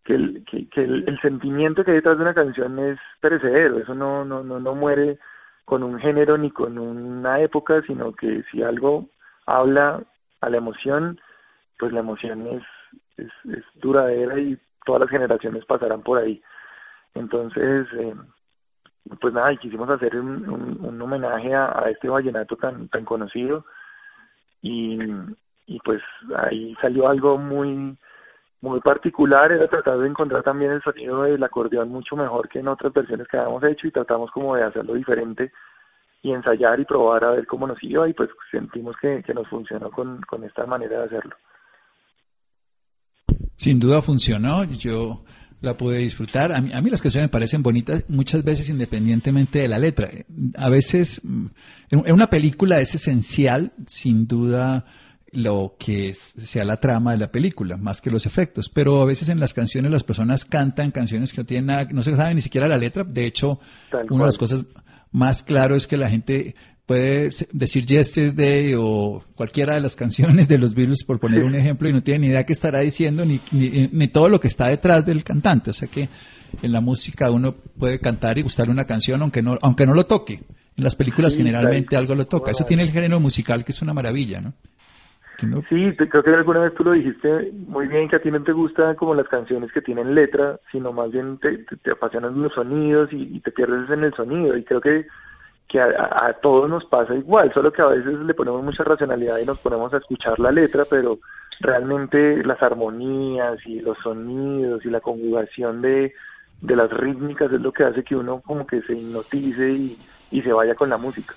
Speaker 3: que el, que, que el, sentimiento que hay detrás de una canción es perecedero, eso no, no, no, no muere con un género ni con una época, sino que si algo habla a la emoción, pues la emoción es, es, es duradera y todas las generaciones pasarán por ahí. Entonces, eh, pues nada, y quisimos hacer un, homenaje a, a, este vallenato tan, tan conocido y, y pues ahí salió algo muy muy particular, era tratar de encontrar también el sonido del acordeón mucho mejor que en otras versiones que habíamos hecho y tratamos como de hacerlo diferente y ensayar y probar a ver cómo nos iba y pues sentimos que, que nos funcionó con, con esta manera de hacerlo.
Speaker 2: Sin duda funcionó, yo la pude disfrutar. A mí, a mí, las canciones me parecen bonitas muchas veces independientemente de la letra. A veces en una película es esencial, sin duda, lo que es, sea la trama de la película, más que los efectos. Pero a veces en las canciones las personas cantan canciones que no tienen nada, no se sabe ni siquiera la letra. De hecho, Tal una cual. de las cosas más claro es que la gente puede decir Yesterday o cualquiera de las canciones de los Beatles, por poner un ejemplo, y no tiene ni idea qué estará diciendo ni, ni, ni, todo lo que está detrás del cantante. O sea que en la música uno puede cantar y gustarle una canción aunque no, aunque no lo toque. En las películas sí, generalmente claro. algo lo toca. Eso tiene el género musical que es una maravilla, ¿no?
Speaker 3: ¿no? Sí, creo que alguna vez tú lo dijiste muy bien, que a ti no te gustan como las canciones que tienen letra, sino más bien te, te, te apasionan los sonidos y, y, te pierdes en el sonido. Y creo que que a, todos nos pasa igual, solo que a veces le ponemos mucha racionalidad y nos ponemos a escuchar la letra, pero realmente las armonías y los sonidos y la conjugación de, de las rítmicas es lo que hace que uno como que se hipnotice y, y se vaya con la música.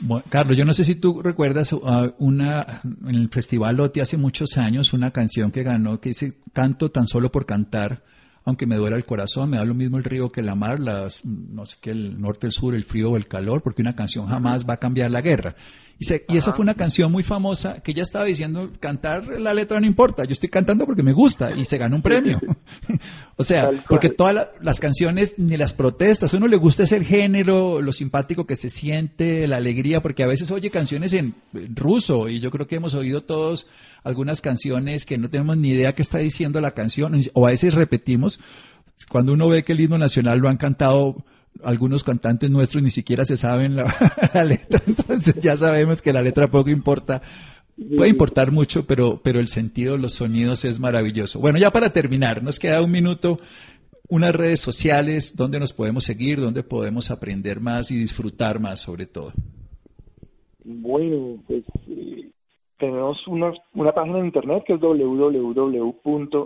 Speaker 2: Bueno, Carlos, yo no sé si tú recuerdas uh, una en el Festival Loti hace muchos años una canción que ganó que dice canto tan solo por cantar aunque me duela el corazón, me da lo mismo el río que la mar, las, no sé qué, el norte, el sur, el frío o el calor, porque una canción jamás va a cambiar la guerra. Y, se, y esa fue una canción muy famosa que ella estaba diciendo, cantar la letra no importa, yo estoy cantando porque me gusta y se ganó un premio. o sea, porque todas la, las canciones ni las protestas, a uno le gusta ese el género, lo simpático que se siente, la alegría, porque a veces oye canciones en, en ruso y yo creo que hemos oído todos algunas canciones que no tenemos ni idea qué está diciendo la canción, o a veces repetimos, cuando uno ve que el himno nacional lo han cantado algunos cantantes nuestros ni siquiera se saben la, letra, entonces ya sabemos que la letra poco importa. Puede importar mucho, pero, pero el sentido, los sonidos es maravilloso. Bueno, ya para terminar, nos queda un minuto. Unas redes sociales, donde nos podemos seguir, donde podemos aprender más y disfrutar más sobre todo.
Speaker 3: Bueno, pues eh, tenemos una, una página de internet que es www.nvoz,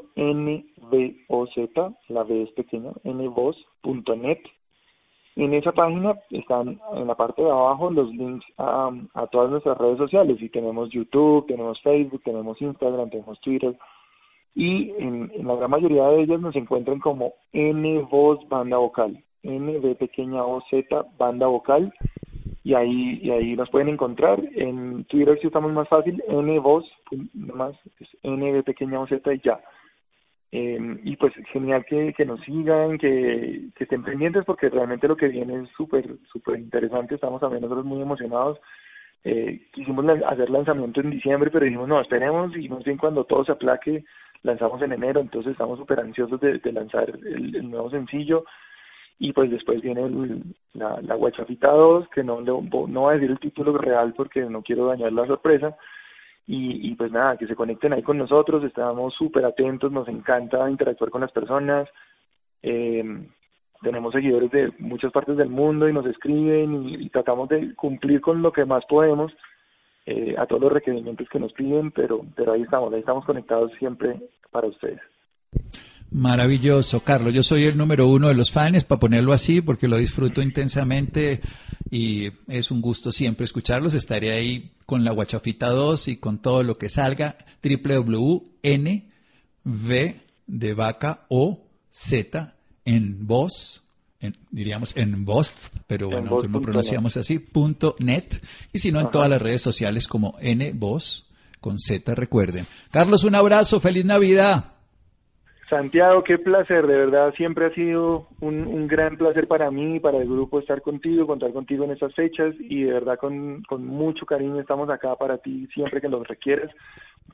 Speaker 3: la V es pequeña, nvoz.net. En esa página están en la parte de abajo los links a, todas nuestras redes sociales. Y tenemos YouTube, tenemos Facebook, tenemos Instagram, tenemos Twitter. Y en, la gran mayoría de ellas nos encuentran como NVoz Banda Vocal. NV pequeña O Z Banda Vocal y ahí y ahí nos pueden encontrar. En Twitter si estamos más fácil nvoz más es n pequeña o z y ya. Eh, y pues genial que, que nos sigan que, que estén pendientes porque realmente lo que viene es súper súper interesante. Estamos también nosotros muy emocionados. Eh, quisimos hacer lanzamiento en diciembre pero dijimos no esperemos y más bien cuando todo se aplaque lanzamos en enero entonces estamos súper ansiosos de, de lanzar el, el nuevo sencillo y pues después viene el, la, la Guachafita 2, que no, no voy a decir el título real porque no quiero dañar la sorpresa, y, pues nada, que se conecten ahí con nosotros, estamos súper atentos, nos encanta interactuar con las personas, eh, tenemos seguidores de muchas partes del mundo y nos escriben y, y, tratamos de cumplir con lo que más podemos eh, a todos los requerimientos que nos piden, pero, pero ahí estamos, ahí estamos conectados siempre para ustedes.
Speaker 2: Maravilloso, Carlos. Yo soy el número uno de los fans, para ponerlo así, porque lo disfruto intensamente y es un gusto siempre escucharlos. Estaré ahí con la Guachafita 2 y con todo lo que salga. www.nv de vaca o z en voz, en- diríamos en voz, pero
Speaker 3: En
Speaker 2: bueno, nosotros lo pronunciamos así, punto net. Y si no, en
Speaker 3: Ajá.
Speaker 2: todas las redes sociales como nvoz con z, recuerden. Carlos, un abrazo, feliz Navidad.
Speaker 3: Santiago, qué placer, de verdad siempre ha sido un, gran placer para mí y para el grupo estar contigo, contar contigo en estas fechas y de verdad con, con mucho cariño estamos acá para ti siempre que lo requieras.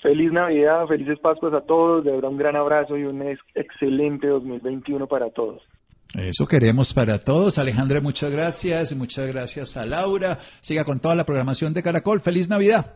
Speaker 3: Feliz Navidad, felices Pascuas a todos, de verdad un gran abrazo y un ex- excelente 2021 para todos.
Speaker 2: Eso queremos para todos. Alejandra, muchas gracias. Muchas gracias a Laura. Siga con toda la programación de Caracol. Feliz Navidad.